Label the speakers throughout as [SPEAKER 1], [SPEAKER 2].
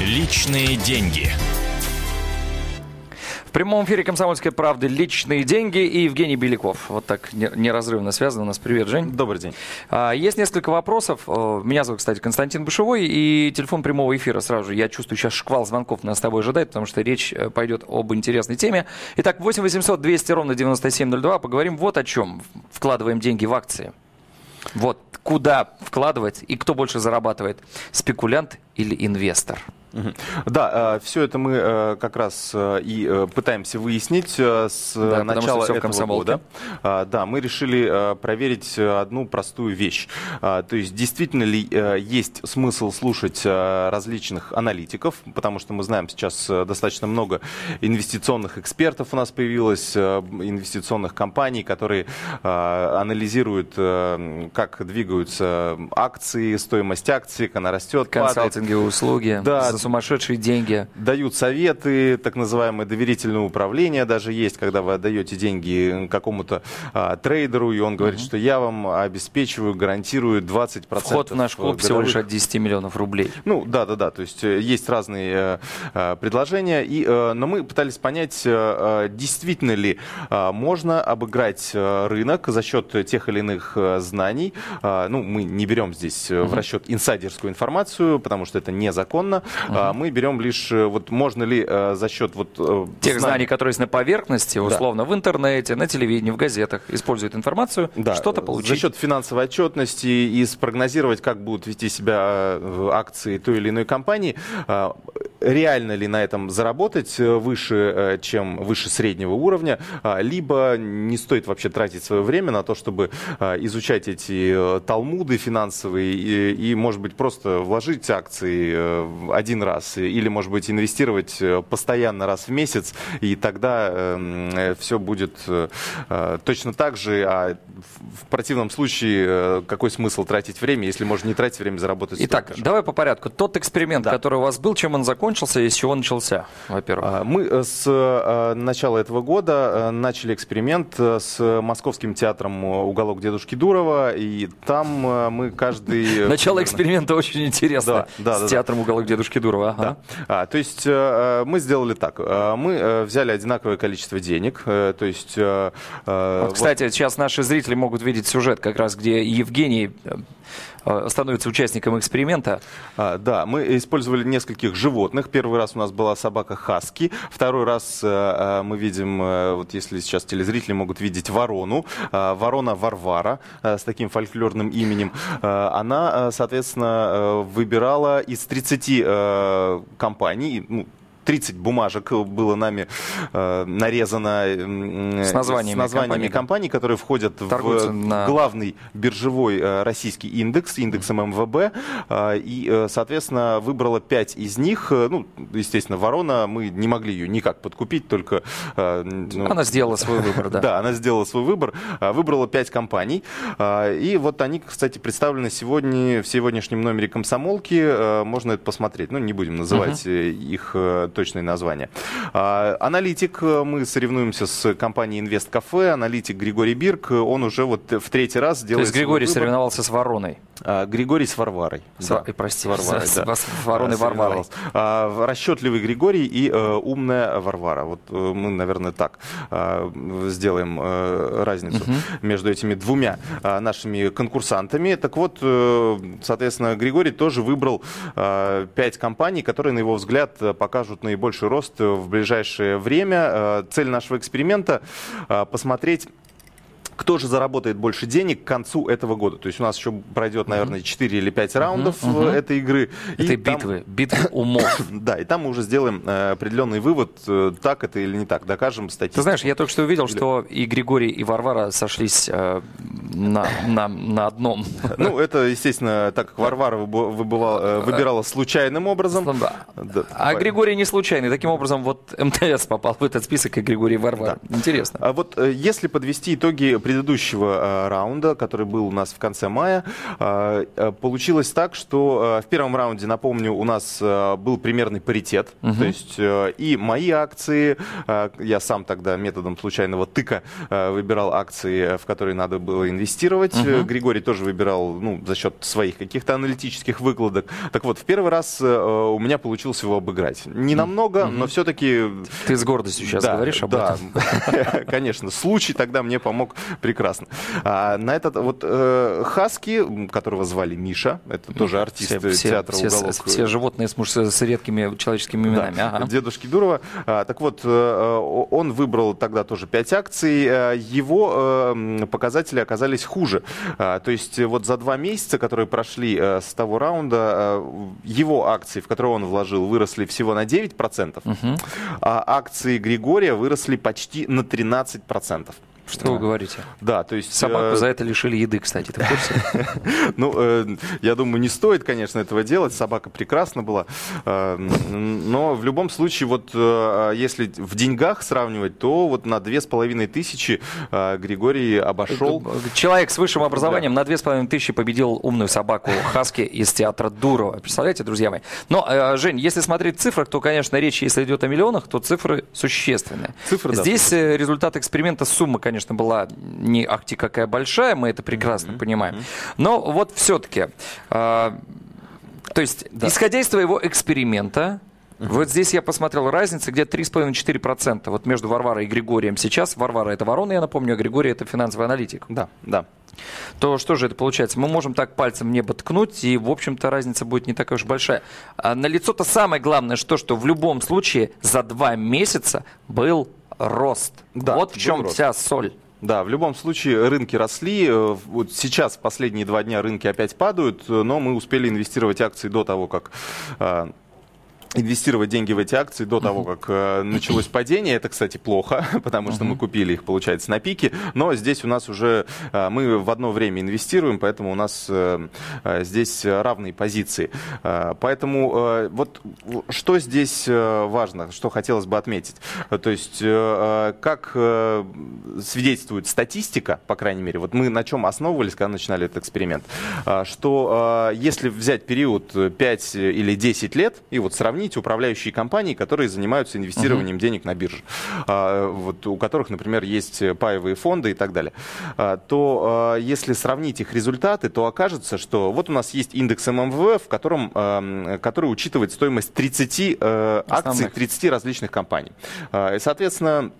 [SPEAKER 1] Личные деньги.
[SPEAKER 2] В прямом эфире «Комсомольской правды» личные деньги и Евгений Беляков. Вот так неразрывно связано у нас. Привет, Жень.
[SPEAKER 3] Добрый день.
[SPEAKER 2] А, есть несколько вопросов. Меня зовут, кстати, Константин Бышевой, и телефон прямого эфира сразу же. Я чувствую, сейчас шквал звонков нас с тобой ожидает, потому что речь э, пойдет об интересной теме. Итак, 8 800 200 ровно 9702. Поговорим вот о чем. Вкладываем деньги в акции. Вот куда вкладывать и кто больше зарабатывает, спекулянт или инвестор.
[SPEAKER 3] Да, э, все это мы э, как раз э, и пытаемся выяснить с да, начала этого года. Да, мы решили проверить одну простую вещь. То есть действительно ли есть смысл слушать различных аналитиков, потому что мы знаем сейчас достаточно много инвестиционных экспертов у нас появилось, инвестиционных компаний, которые анализируют, как двигаются акции, стоимость акций, как она растет,
[SPEAKER 2] Консалтинговые услуги.
[SPEAKER 3] Да,
[SPEAKER 2] за сумасшедшие деньги.
[SPEAKER 3] Дают советы, так называемое доверительное управление даже есть, когда вы отдаете деньги какому-то а, трейдеру, и он говорит, угу. что я вам обеспечиваю, гарантирую 20%.
[SPEAKER 2] Вход в наш клуб годовых. всего лишь от 10 миллионов рублей.
[SPEAKER 3] Ну, да-да-да, то есть э, есть разные э, предложения, и, э, но мы пытались понять, э, действительно ли э, можно обыграть рынок за счет тех или иных знаний. Э, ну, мы не берем здесь угу. в расчет инсайдерскую информацию, потому что это незаконно. Uh-huh. Мы берем лишь, э, вот можно ли э, за счет вот...
[SPEAKER 2] Э, Тех знаний, знаний которые есть на поверхности, условно, да. в интернете, на телевидении, в газетах, используют информацию, да. что-то получить.
[SPEAKER 3] За счет финансовой отчетности и спрогнозировать, как будут вести себя акции той или иной компании, реально ли на этом заработать выше, чем выше среднего уровня, либо не стоит вообще тратить свое время на то, чтобы изучать эти талмуды финансовые и, и может быть, просто вложить акции один один раз, или, может быть, инвестировать э, постоянно раз в месяц, и тогда эм, э, все будет э, точно так же, а в противном случае какой смысл тратить время, если можно не тратить время, заработать
[SPEAKER 2] Итак, же. давай по порядку. Тот эксперимент, да. который у вас был, чем он закончился и с чего начался, во-первых? А,
[SPEAKER 3] мы с начала этого года начали эксперимент с Московским театром «Уголок дедушки Дурова», и там мы каждый...
[SPEAKER 2] Начало эксперимента очень интересно. С театром «Уголок дедушки Дурова». Дурова.
[SPEAKER 3] Ага. Да. А, то есть э, э, мы сделали так. Э, мы взяли одинаковое количество денег. То есть...
[SPEAKER 2] Вот, кстати, вот... сейчас наши зрители могут видеть сюжет как раз, где Евгений становится участником эксперимента.
[SPEAKER 3] А, да, мы использовали нескольких животных. Первый раз у нас была собака Хаски. Второй раз мы видим, вот если сейчас телезрители могут видеть ворону. Ворона Варвара с таким фольклорным именем. Она, соответственно, выбирала из 30 компаний, ну, 30 бумажек было нами э, нарезано
[SPEAKER 2] э, с названиями,
[SPEAKER 3] с названиями компаний, компаний, которые входят Торгуются в на... главный биржевой э, российский индекс, индекс ММВБ. Э, и, э, соответственно, выбрала 5 из них. Э, ну, естественно, Ворона, мы не могли ее никак подкупить, только...
[SPEAKER 2] Э, ну, она сделала свой выбор, да.
[SPEAKER 3] Да, она сделала свой выбор. Э, выбрала 5 компаний. И вот они, кстати, представлены сегодня в сегодняшнем номере комсомолки. Можно это посмотреть. Ну, не будем называть uh-huh. их точное название. А, аналитик, э, мы соревнуемся с компанией Инвест Кафе, аналитик Григорий Бирк, он уже вот в третий раз делает...
[SPEAKER 2] То есть Григорий выбор. соревновался с Вороной?
[SPEAKER 3] А, Григорий с Варварой.
[SPEAKER 2] С, да. Прости, с Варварой, с, да. с Вороной Варварой.
[SPEAKER 3] А, расчетливый Григорий и а, умная Варвара. Вот мы, наверное, так а, сделаем а, разницу угу. между этими двумя а, нашими конкурсантами. Так вот, соответственно, Григорий тоже выбрал а, пять компаний, которые, на его взгляд, покажут наибольший рост в ближайшее время. Цель нашего эксперимента посмотреть кто же заработает больше денег к концу этого года. То есть у нас еще пройдет, наверное, 4 или 5 раундов uh-huh, uh-huh. этой игры.
[SPEAKER 2] Этой и битвы, там... битвы умов.
[SPEAKER 3] да, и там мы уже сделаем э, определенный вывод, э, так это или не так, докажем статистику.
[SPEAKER 2] Ты знаешь, я только что увидел, или... что и Григорий, и Варвара сошлись э, на, на, на одном.
[SPEAKER 3] ну, это, естественно, так как Варвара выбывала, э, выбирала случайным образом.
[SPEAKER 2] Да. Да, а Григорий не случайный. Таким образом, вот МТС попал в этот список, и Григорий Варвара. Да. Интересно.
[SPEAKER 3] А вот если подвести итоги предыдущего раунда, который был у нас в конце мая, получилось так, что в первом раунде, напомню, у нас был примерный паритет. Угу. То есть и мои акции, я сам тогда методом случайного тыка выбирал акции, в которые надо было инвестировать. Угу. Григорий тоже выбирал ну, за счет своих каких-то аналитических выкладок. Так вот, в первый раз у меня получилось его обыграть. Не намного, угу. но все-таки...
[SPEAKER 2] Ты с гордостью сейчас да, говоришь об
[SPEAKER 3] да, этом. конечно. Случай тогда мне помог прекрасно. А, на этот вот э, Хаски, которого звали Миша, это тоже артист все, театра
[SPEAKER 2] все,
[SPEAKER 3] «Уголок».
[SPEAKER 2] Все, все животные с, муж, с редкими человеческими именами. Да,
[SPEAKER 3] ага. Дедушки Дурова. А, так вот, э, он выбрал тогда тоже 5 акций. Э, его э, показатели оказались хуже. А, то есть вот за два месяца, которые прошли э, с того раунда, э, его акции, в которые он вложил, выросли всего на 9%, угу. а акции Григория выросли почти на 13%.
[SPEAKER 2] Что да. вы говорите?
[SPEAKER 3] Да, то есть...
[SPEAKER 2] Собаку э... за это лишили еды, кстати, ты в курсе?
[SPEAKER 3] Ну, э, я думаю, не стоит, конечно, этого делать. Собака прекрасна была. Э, но в любом случае, вот э, если в деньгах сравнивать, то вот на две с половиной тысячи Григорий обошел...
[SPEAKER 2] Человек с высшим образованием на две с половиной тысячи победил умную собаку Хаски из театра Дурова. Представляете, друзья мои? Но, Жень, если смотреть в цифрах, то, конечно, речь, если идет о миллионах, то цифры существенные. Цифры, Здесь результат эксперимента сумма, конечно, конечно, была не ахти какая большая, мы это прекрасно mm-hmm. понимаем. Но вот все-таки, э, а, то есть, да. исходя из твоего эксперимента. Вот здесь я посмотрел разница где-то 3,5-4%. Вот между Варварой и Григорием сейчас. Варвара это ворона, я напомню, а Григорий это финансовый аналитик.
[SPEAKER 3] Да, да.
[SPEAKER 2] То что же это получается? Мы можем так пальцем небо ткнуть, и, в общем-то, разница будет не такая уж большая. А на лицо-то самое главное, что, что в любом случае за два месяца был рост. Да, вот в чем рост. вся соль.
[SPEAKER 3] Да, в любом случае рынки росли. Э, вот сейчас последние два дня рынки опять падают, э, но мы успели инвестировать акции до того, как э, инвестировать деньги в эти акции до того, как э, началось падение. Это, кстати, плохо, потому что мы купили их, получается, на пике. Но здесь у нас уже э, мы в одно время инвестируем, поэтому у нас э, э здесь равные позиции. Э, поэтому э, вот что здесь э, важно, что хотелось бы отметить. То есть, э, как э, свидетельствует статистика, по крайней мере, вот мы на чем основывались, когда начинали этот эксперимент, э, что э, если взять период 5 или 10 лет и вот сравнить сравнить управляющие компании, которые занимаются инвестированием uh-huh. денег на бирже, а, вот, у которых, например, есть паевые фонды и так далее, а, то а, если сравнить их результаты, то окажется, что вот у нас есть индекс ММВ, в котором, который учитывает стоимость 30 э, акций 30 различных компаний. И, соответственно,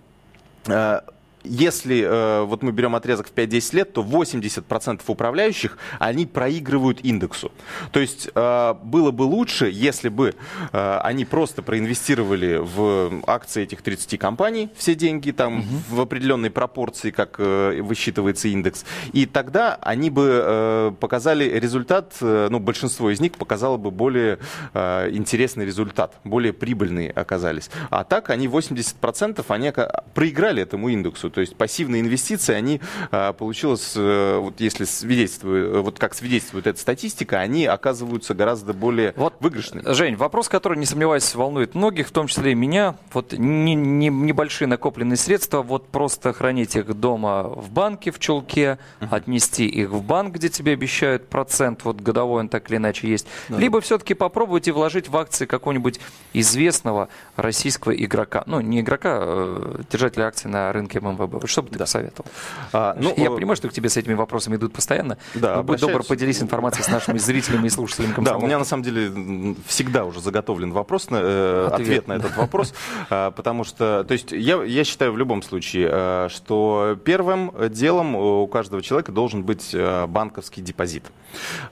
[SPEAKER 3] если э, вот мы берем отрезок в 5-10 лет, то 80% управляющих, они проигрывают индексу. То есть э, было бы лучше, если бы э, они просто проинвестировали в акции этих 30 компаний, все деньги там угу. в определенной пропорции, как э, высчитывается индекс, и тогда они бы э, показали результат, э, ну, большинство из них показало бы более э, интересный результат, более прибыльные оказались. А так они 80% они проиграли этому индексу. То есть пассивные инвестиции, они а, получилось, э, вот если свидетельствует, э, вот как свидетельствует эта статистика, они оказываются гораздо более вот, выигрышными.
[SPEAKER 2] Жень, вопрос, который, не сомневаюсь, волнует многих, в том числе и меня. Вот не, не, небольшие накопленные средства, вот просто хранить их дома в банке в чулке, uh-huh. отнести их в банк, где тебе обещают процент, вот годовой он так или иначе есть. Да. Либо все-таки попробовать и вложить в акции какого-нибудь известного российского игрока. Ну, не игрока, а держателя акций на рынке ММВ МВБ. Что бы ты да. посоветовал? А, ну, Я э... понимаю, что к тебе с этими вопросами идут постоянно. Да, но будь добр, поделись информацией с нашими зрителями и слушателями
[SPEAKER 3] Да, у меня на самом деле всегда уже заготовлен вопрос, э, ответ. ответ на этот вопрос, э, потому что, то есть я, я считаю в любом случае, э, что первым делом у каждого человека должен быть э, банковский депозит.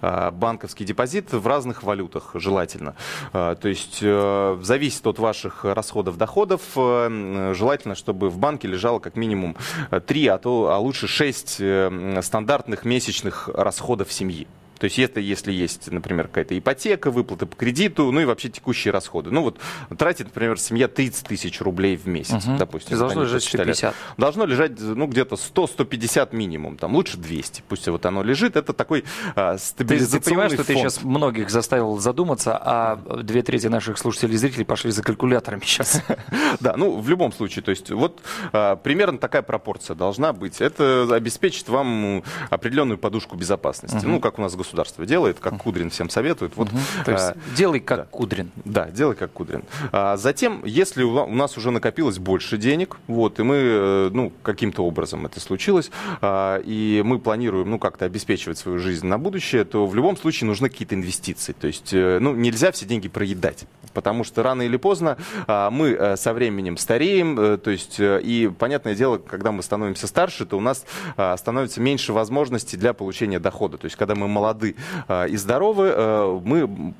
[SPEAKER 3] Э, банковский депозит в разных валютах желательно. Э, то есть зависит от ваших расходов, доходов. Желательно, чтобы в банке лежало как минимум минимум 3, а, то, а лучше 6 э, стандартных месячных расходов семьи. То есть это если есть, например, какая-то ипотека, выплаты по кредиту, ну и вообще текущие расходы. Ну вот тратит, например, семья 30 тысяч рублей в месяц, угу. допустим.
[SPEAKER 2] Должно лежать 150.
[SPEAKER 3] Должно лежать, ну, где-то 100-150 минимум, там лучше 200. Пусть вот оно лежит. Это такой а, стабилизационный
[SPEAKER 2] ты, ты понимаешь,
[SPEAKER 3] что
[SPEAKER 2] фонд. ты сейчас многих заставил задуматься, а две трети наших слушателей и зрителей пошли за калькуляторами сейчас.
[SPEAKER 3] Да, ну, в любом случае, то есть вот а, примерно такая пропорция должна быть. Это обеспечит вам определенную подушку безопасности. Ну, как у нас государство делает, как Кудрин всем советует. Вот,
[SPEAKER 2] То есть делай как Кудрин.
[SPEAKER 3] Да, делай как Кудрин. Затем, если у нас уже накопилось больше денег, вот, и мы, э, ну, каким-то образом это случилось, и мы планируем, ну, как-то обеспечивать свою жизнь на будущее, то в любом случае нужны какие-то инвестиции. То есть, э, ну, нельзя все деньги проедать, потому что рано или поздно а, мы э, со временем стареем, то есть, и понятное дело, когда мы становимся старше, то у нас а, становится меньше возможностей для получения дохода. То есть, когда мы молоды а, и здоровы, мы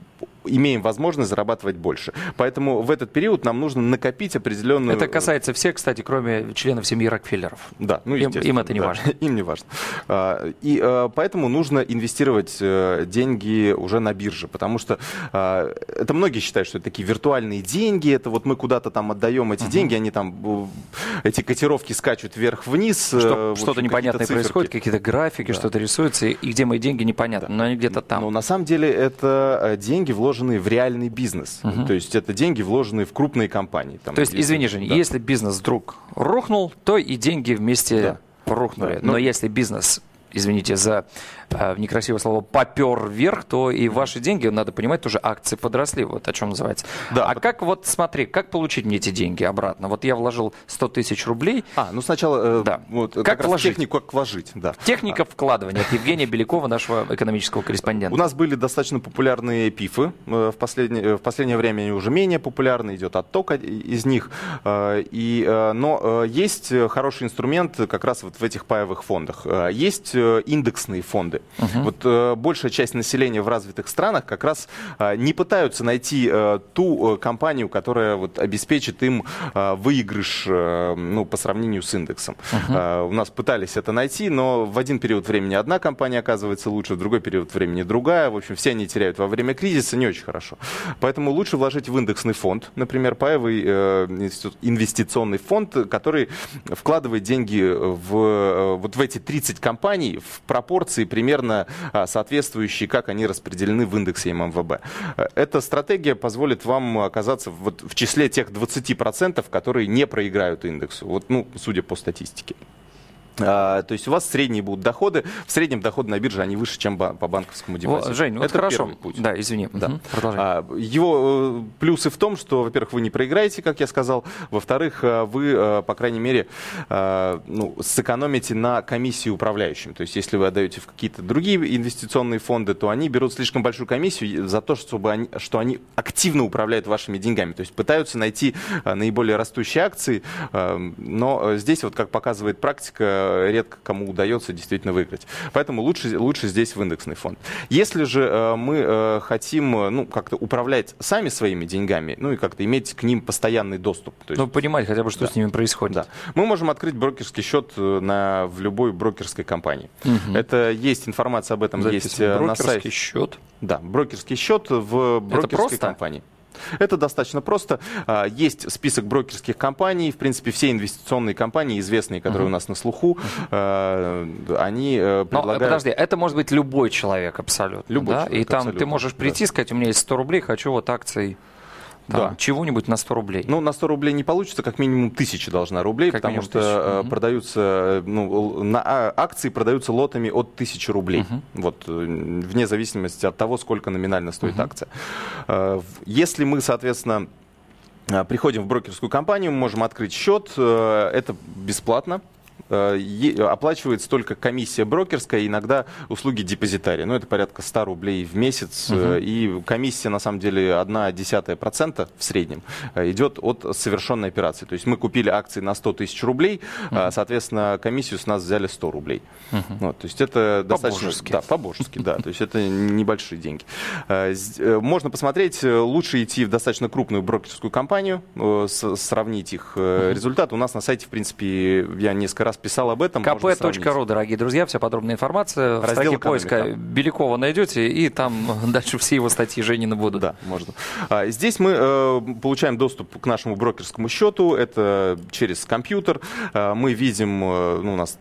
[SPEAKER 3] имеем возможность зарабатывать больше. Поэтому в этот период нам нужно накопить определенную...
[SPEAKER 2] Это касается всех, кстати, кроме членов семьи Рокфеллеров.
[SPEAKER 3] Да,
[SPEAKER 2] ну, им, им это не
[SPEAKER 3] да,
[SPEAKER 2] важно.
[SPEAKER 3] Им не важно. А, и а, поэтому нужно инвестировать э, деньги уже на бирже, потому что а, это многие считают, что это такие виртуальные деньги, это вот мы куда-то там отдаем эти uh-huh. деньги, они там, эти котировки скачут вверх-вниз.
[SPEAKER 2] Э, что, что-то непонятное циферки. происходит, какие-то графики, да. что-то рисуется, и где мои деньги непонятно, да. но они где-то там.
[SPEAKER 3] Но на самом деле это э, деньги вложенные в реальный бизнес. Угу. То есть это деньги, вложенные в крупные компании.
[SPEAKER 2] Там, то есть, извини, Жень, да. если бизнес вдруг рухнул, то и деньги вместе да. рухнули. Да. Но, Но если бизнес извините за некрасивое слово, попер вверх, то и ваши деньги, надо понимать, тоже акции подросли, вот о чем называется. Да. А как вот, смотри, как получить мне эти деньги обратно? Вот я вложил 100 тысяч рублей.
[SPEAKER 3] А, ну сначала э, да. вот, как, как вложить? технику, как вложить, да.
[SPEAKER 2] Техника вкладывания от Евгения Белякова, нашего экономического корреспондента.
[SPEAKER 3] У нас были достаточно популярные пифы, э, в последнее, э, в последнее время они уже менее популярны, идет отток из них, э, и, э, но э, есть хороший инструмент как раз вот в этих паевых фондах. Э, есть Э, индексные фонды. Угу. Вот э, большая часть населения в развитых странах как раз э, не пытаются найти ту компанию, которая вот обеспечит им выигрыш ну, по сравнению с индексом. Угу. У нас пытались это найти, но в один период времени одна компания оказывается лучше, в другой период времени другая. В общем, все они теряют во время кризиса, не очень хорошо. Поэтому лучше вложить в индексный фонд, например, паевый инвестиционный фонд, который вкладывает деньги в, вот в эти 30 компаний, в пропорции примерно а, соответствующие, как они распределены в индексе ММВБ. Эта стратегия позволит вам оказаться вот в числе тех 20%, которые не проиграют индексу, вот, ну, судя по статистике. А, то есть у вас средние будут доходы. В среднем доходы на бирже, они выше, чем по банковскому депозиту.
[SPEAKER 2] Жень, ну это хорошо. путь. Да, извини. Да. Угу.
[SPEAKER 3] Продолжай. А, его э, плюсы в том, что, во-первых, вы не проиграете, как я сказал. Во-вторых, э, вы, э, по крайней мере, ну, сэкономите на комиссии управляющим. То есть если вы отдаете в какие-то другие инвестиционные фонды, то они берут слишком большую комиссию за то, чтобы они, что они активно управляют вашими деньгами. То есть пытаются найти наиболее растущие акции. Но здесь, вот как показывает практика, редко кому удается действительно выиграть. Поэтому лучше, лучше здесь в индексный фонд. Если же э, мы э, хотим ну, как-то управлять сами своими деньгами, ну и как-то иметь к ним постоянный доступ.
[SPEAKER 2] То есть, ну, понимать хотя бы, что да. с ними происходит. Да.
[SPEAKER 3] Мы можем открыть брокерский счет э, на, в любой брокерской компании. Угу. Это есть информация об этом Запись есть на сайте.
[SPEAKER 2] Брокерский счет?
[SPEAKER 3] Да, брокерский счет в брокерской компании. Это достаточно просто. А, есть список брокерских компаний. В принципе, все инвестиционные компании, известные, которые uh-huh. у нас на слуху, uh-huh. они э, предлагают...
[SPEAKER 2] Но, подожди, это может быть любой человек абсолютно.
[SPEAKER 3] Любой
[SPEAKER 2] да?
[SPEAKER 3] человек,
[SPEAKER 2] И там абсолютно. ты можешь прийти и сказать, у меня есть 100 рублей, хочу вот акции там, да. чего-нибудь на 100 рублей.
[SPEAKER 3] Ну, на 100 рублей не получится, как минимум тысяча должна рублей, как потому что тысяча. Угу. продаются, ну, на а, акции продаются лотами от 1000 рублей. Угу. Вот, э, вне зависимости от того, сколько номинально стоит угу. акция. Э, если мы, соответственно, приходим в брокерскую компанию, мы можем открыть счет, это бесплатно. Э, оплачивается только комиссия брокерская, иногда услуги депозитария. Ну, это порядка 100 рублей в месяц. Угу. И комиссия, на самом деле, 1 десятая процента в среднем э, идет от совершенной операции. То есть мы купили акции на 100 тысяч рублей, угу. соответственно, комиссию с нас взяли 100 рублей. Угу. Вот, то есть это достаточно...
[SPEAKER 2] По-божески.
[SPEAKER 3] Да, по-божески, да. То есть это небольшие деньги. Можно посмотреть, лучше идти в достаточно крупную брокерскую компанию, сравнить их результаты. У нас на сайте, в принципе, я несколько раз писал об этом.
[SPEAKER 2] kp.ru, дорогие друзья, вся подробная информация. Раздел в строке поиска Белякова найдете, и там дальше все его статьи Женины будут.
[SPEAKER 3] Да, можно. А, здесь мы э, получаем доступ к нашему брокерскому счету. Это через компьютер. А, мы видим, э, ну, у нас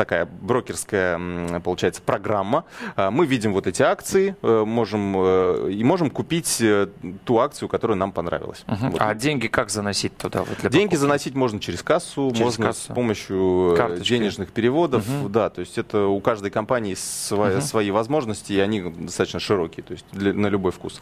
[SPEAKER 3] такая брокерская, получается, программа. А, мы видим вот эти акции, э, можем, э, и можем купить э, ту акцию, которая нам понравилась.
[SPEAKER 2] Угу.
[SPEAKER 3] Вот.
[SPEAKER 2] А деньги как заносить туда? Вот
[SPEAKER 3] для деньги покупки? заносить можно через кассу, через можно кассу. с помощью Карточки. денежных переводов. Угу. Да, то есть это у каждой компании свои, угу. свои возможности, и они достаточно широкие, то есть для, на любой вкус.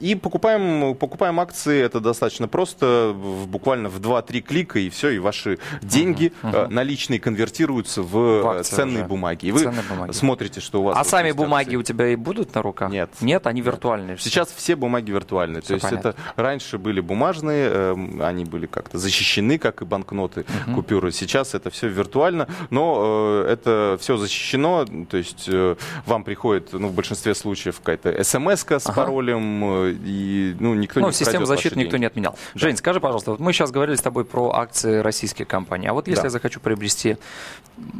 [SPEAKER 3] И покупаем, покупаем акции, это достаточно просто, буквально в 2-3 клика, и все, и ваши деньги угу. наличные конвертируются в, в ценные уже. бумаги. И вы бумаги. смотрите, что у вас...
[SPEAKER 2] А сами бумаги акции. у тебя и будут на руках?
[SPEAKER 3] Нет.
[SPEAKER 2] Нет, они виртуальные.
[SPEAKER 3] Сейчас все бумаги виртуальные. Все То есть понятно. это раньше были бумажные, э, они были как-то защищены, как и банкноты, угу. купюры. Сейчас это все виртуально, но э, это все защищено. То есть э, вам приходит, ну, в большинстве случаев какая-то смс с ага. паролем, э, и ну, никто ну, не
[SPEAKER 2] систему защиты никто не отменял. Да. Жень, скажи, пожалуйста, вот мы сейчас говорили с тобой про акции российских компаний. А вот если да. я захочу приобрести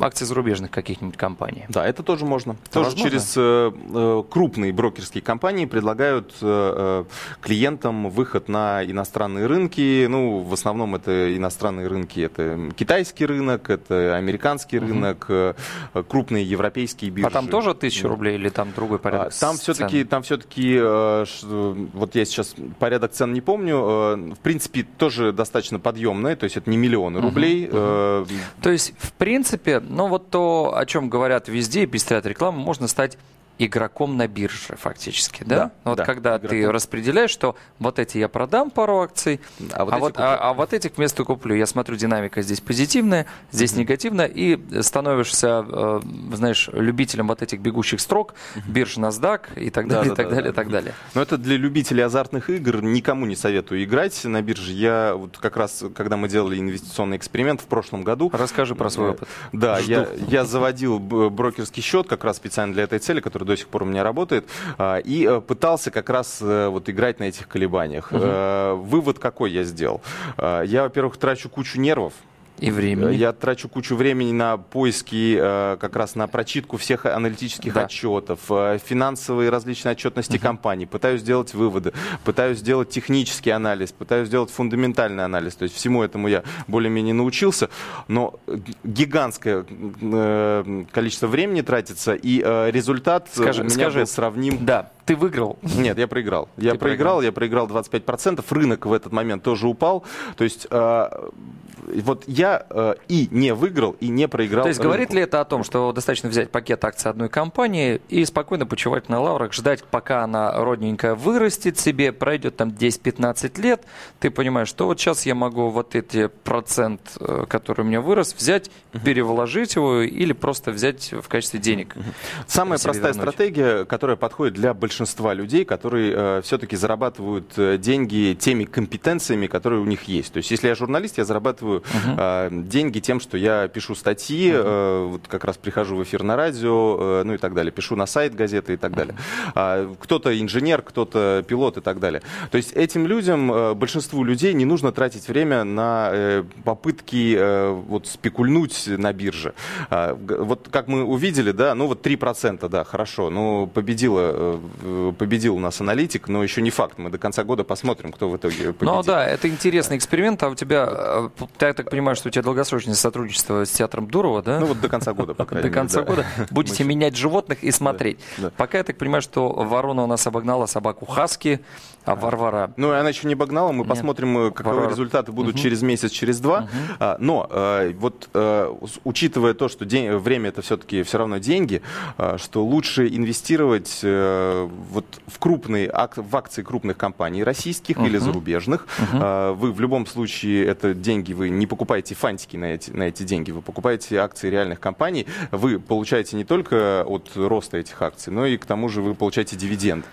[SPEAKER 2] акции зарубежных каких-нибудь компаний.
[SPEAKER 3] Да, это тоже можно. Это тоже возможно? через э, э, крупные брокерские компании предлагают э, э, клиентам выход на иностранные рынки. Ну, в основном это иностранные рынки. Это китайский рынок, это американский угу. рынок, э, крупные европейские биржи.
[SPEAKER 2] А там тоже тысяча рублей или там другой порядок?
[SPEAKER 3] А, там все-таки, там все-таки, э, вот я сейчас порядок цен не помню. Э, в принципе, тоже достаточно подъемные, то есть это не миллионы угу. рублей. Угу.
[SPEAKER 2] Э, то есть, в принципе, ну вот то, о чем говорят везде и пестрят рекламу, можно стать игроком на бирже фактически, да?
[SPEAKER 3] да
[SPEAKER 2] вот
[SPEAKER 3] да,
[SPEAKER 2] когда игроком. ты распределяешь, что вот эти я продам пару акций, а вот, а, вот, а, а вот этих вместо куплю. Я смотрю, динамика здесь позитивная, здесь mm-hmm. негативная, и становишься, э, знаешь, любителем вот этих бегущих строк, mm-hmm. бирж NASDAQ и так далее, да, и так да, далее, да. и так далее.
[SPEAKER 3] Но это для любителей азартных игр никому не советую играть на бирже. Я вот как раз, когда мы делали инвестиционный эксперимент в прошлом году...
[SPEAKER 2] Расскажи про свой опыт.
[SPEAKER 3] Да, я, я заводил брокерский счет как раз специально для этой цели, который до сих пор у меня работает, а, и э, пытался как раз э, вот играть на этих колебаниях. Угу. Вывод какой я сделал? Я, во-первых, трачу кучу нервов,
[SPEAKER 2] и времени.
[SPEAKER 3] Я трачу кучу времени на поиски, э, как раз на прочитку всех аналитических да. отчетов, э, финансовые различные отчетности угу. компаний, пытаюсь сделать выводы, пытаюсь сделать технический анализ, пытаюсь сделать фундаментальный анализ. То есть всему этому я более-менее научился, но гигантское э, количество времени тратится, и результат скажи, у меня скажи, был сравним.
[SPEAKER 2] Да, ты выиграл?
[SPEAKER 3] Нет, я проиграл. Я проиграл, я проиграл 25%. Рынок в этот момент тоже упал. То есть вот я э, и не выиграл, и не проиграл.
[SPEAKER 2] То есть рынку. говорит ли это о том, что достаточно взять пакет акций одной компании и спокойно почивать на лаврах, ждать, пока она родненькая вырастет себе, пройдет там 10-15 лет, ты понимаешь, что вот сейчас я могу вот эти процент, э, который у меня вырос, взять, перевложить его или просто взять в качестве денег.
[SPEAKER 3] Самая простая вернуть. стратегия, которая подходит для большинства людей, которые э, все-таки зарабатывают э, деньги теми компетенциями, которые у них есть. То есть если я журналист, я зарабатываю uh-huh. деньги тем, что я пишу статьи, uh-huh. вот как раз прихожу в эфир на радио, э, ну и так далее, пишу на сайт газеты и так далее. Uh-huh. Кто-то инженер, кто-то пилот и так далее. То есть этим людям, э, большинству людей не нужно тратить время на попытки вот спекульнуть на бирже. А, вот как мы увидели, да, ну вот 3%, да, хорошо, ну победила, победил у нас аналитик, но еще не факт. Мы до конца года посмотрим, кто в итоге победит.
[SPEAKER 2] Ну да, это интересный эксперимент, а у тебя я так понимаю, что у тебя долгосрочное сотрудничество с театром Дурова, да?
[SPEAKER 3] Ну вот до конца года, по крайней
[SPEAKER 2] мере. До конца года будете менять животных и смотреть. Пока я так понимаю, что ворона у нас обогнала собаку Хаски, а Варвара...
[SPEAKER 3] Ну, она еще не обогнала, мы посмотрим, э, каковы результаты будут через месяц, через два. А, но э, вот э, учитывая то, что время это все-таки все равно деньги, что лучше инвестировать вот в крупные в акции крупных компаний российских или зарубежных. Вы в любом случае это деньги вы не покупаете фантики на эти, на эти деньги, вы покупаете акции реальных компаний, вы получаете не только от роста этих акций, но и к тому же вы получаете дивиденд.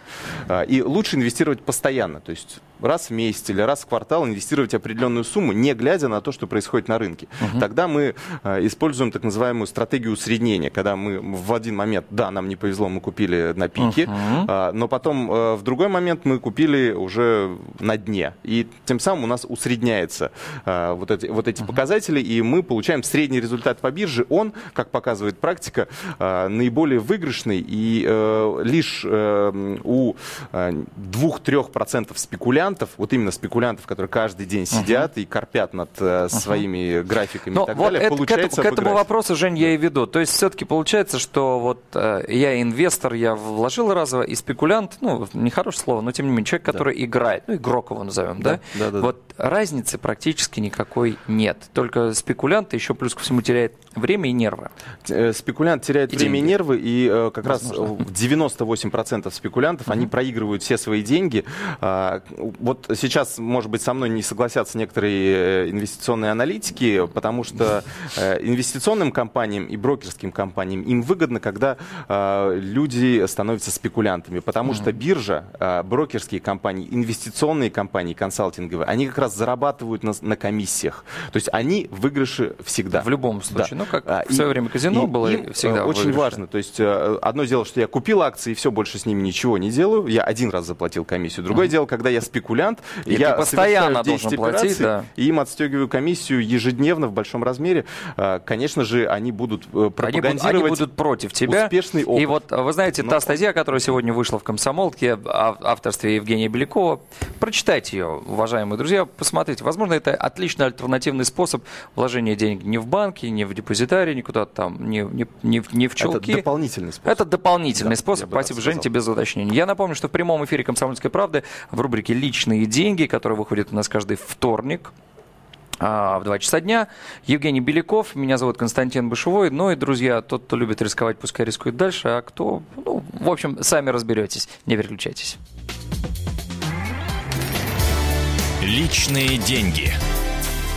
[SPEAKER 3] А, и лучше инвестировать постоянно, то есть раз в месяц или раз в квартал инвестировать определенную сумму, не глядя на то, что происходит на рынке. Угу. Тогда мы а, используем так называемую стратегию усреднения, когда мы в один момент, да, нам не повезло, мы купили на пике, угу. А, но потом э, в другой момент мы купили уже на дне. И тем самым у нас усредняется а, вот эти, вот эти показатели, и мы получаем средний результат по бирже. Он, как показывает практика, а, наиболее выигрышный, и э, лишь э, у 2-3% спекулянтов, вот именно спекулянтов, которые каждый день сидят и корпят над своими графиками
[SPEAKER 2] Но
[SPEAKER 3] и так
[SPEAKER 2] вот
[SPEAKER 3] далее,
[SPEAKER 2] это, к,
[SPEAKER 3] получается
[SPEAKER 2] этому, к этому вопросу, Жень, я и веду. То есть все-таки получается, что вот э, я инвестор, я вложил разово, и спекулянт, ну, нехорошее слово, но тем не менее, человек, который играет, ну, игрок его назовем, да?
[SPEAKER 3] Да, да, да.
[SPEAKER 2] Вот разницы практически никакой нет. Только спекулянт еще плюс ко всему теряет время и нервы.
[SPEAKER 3] Э, Спекулянт теряет
[SPEAKER 2] И
[SPEAKER 3] время и
[SPEAKER 2] деньги.
[SPEAKER 3] нервы, и э, как
[SPEAKER 2] Возможно.
[SPEAKER 3] раз э, 98% спекулянтов, они проигрывают все свои деньги. А, Вот сейчас, может быть, со мной не согласятся некоторые э, инвестиционные аналитики, потому что инвестиционным компаниям и брокерским компаниям им выгодно, когда э, люди становятся спекулянтами, потому что биржа, э, брокерские компании, инвестиционные компании, консалтинговые, они как раз зарабатывают на, на комиссиях. То есть они в выигрыше всегда.
[SPEAKER 2] В любом случае.
[SPEAKER 3] Да.
[SPEAKER 2] Ну, как
[SPEAKER 3] А,
[SPEAKER 2] в свое
[SPEAKER 3] и-
[SPEAKER 2] время казино
[SPEAKER 3] и
[SPEAKER 2] было
[SPEAKER 3] им,
[SPEAKER 2] всегда
[SPEAKER 3] э,
[SPEAKER 2] в
[SPEAKER 3] Очень
[SPEAKER 2] выигрыше.
[SPEAKER 3] важно. То есть э, одно дело, что я купил акции и все, больше с ними ничего не делаю. Я один раз заплатил комиссию. Другое дело, когда я спекулянт,
[SPEAKER 2] И
[SPEAKER 3] я
[SPEAKER 2] постоянно
[SPEAKER 3] совершаю 10
[SPEAKER 2] должен платить, да.
[SPEAKER 3] и им отстегиваю комиссию ежедневно в большом размере. Э, Конечно же, они будут э,
[SPEAKER 2] Они будут,
[SPEAKER 3] пропагандировать
[SPEAKER 2] они будут против тебя.
[SPEAKER 3] успешный опыт.
[SPEAKER 2] И вот, вы знаете,
[SPEAKER 3] Но-
[SPEAKER 2] та статья, которая сегодня вышла в «Комсомолке», ав- авторстве Евгения Белякова, прочитайте ее, уважаемые друзья, посмотрите. Возможно, это отличный альтернативный способ вложения денег не в банке, не в депозитарии, не куда-то там, не, не, не, в- не в
[SPEAKER 3] Это
[SPEAKER 2] чулки.
[SPEAKER 3] дополнительный способ.
[SPEAKER 2] Это дополнительный
[SPEAKER 3] Да,
[SPEAKER 2] способ. Спасибо, Жень, тебе за уточнение. Я напомню, что в прямом эфире «Комсомольской правды» в рубрике «Личные деньги», которая выходит у нас каждый вторник, а, в 2 часа дня. Евгений Беляков, меня зовут Константин Бышевой. Ну и, друзья, тот, кто любит рисковать, пускай рискует дальше, а кто, ну, в общем, сами разберетесь. Не переключайтесь.
[SPEAKER 1] Личные деньги.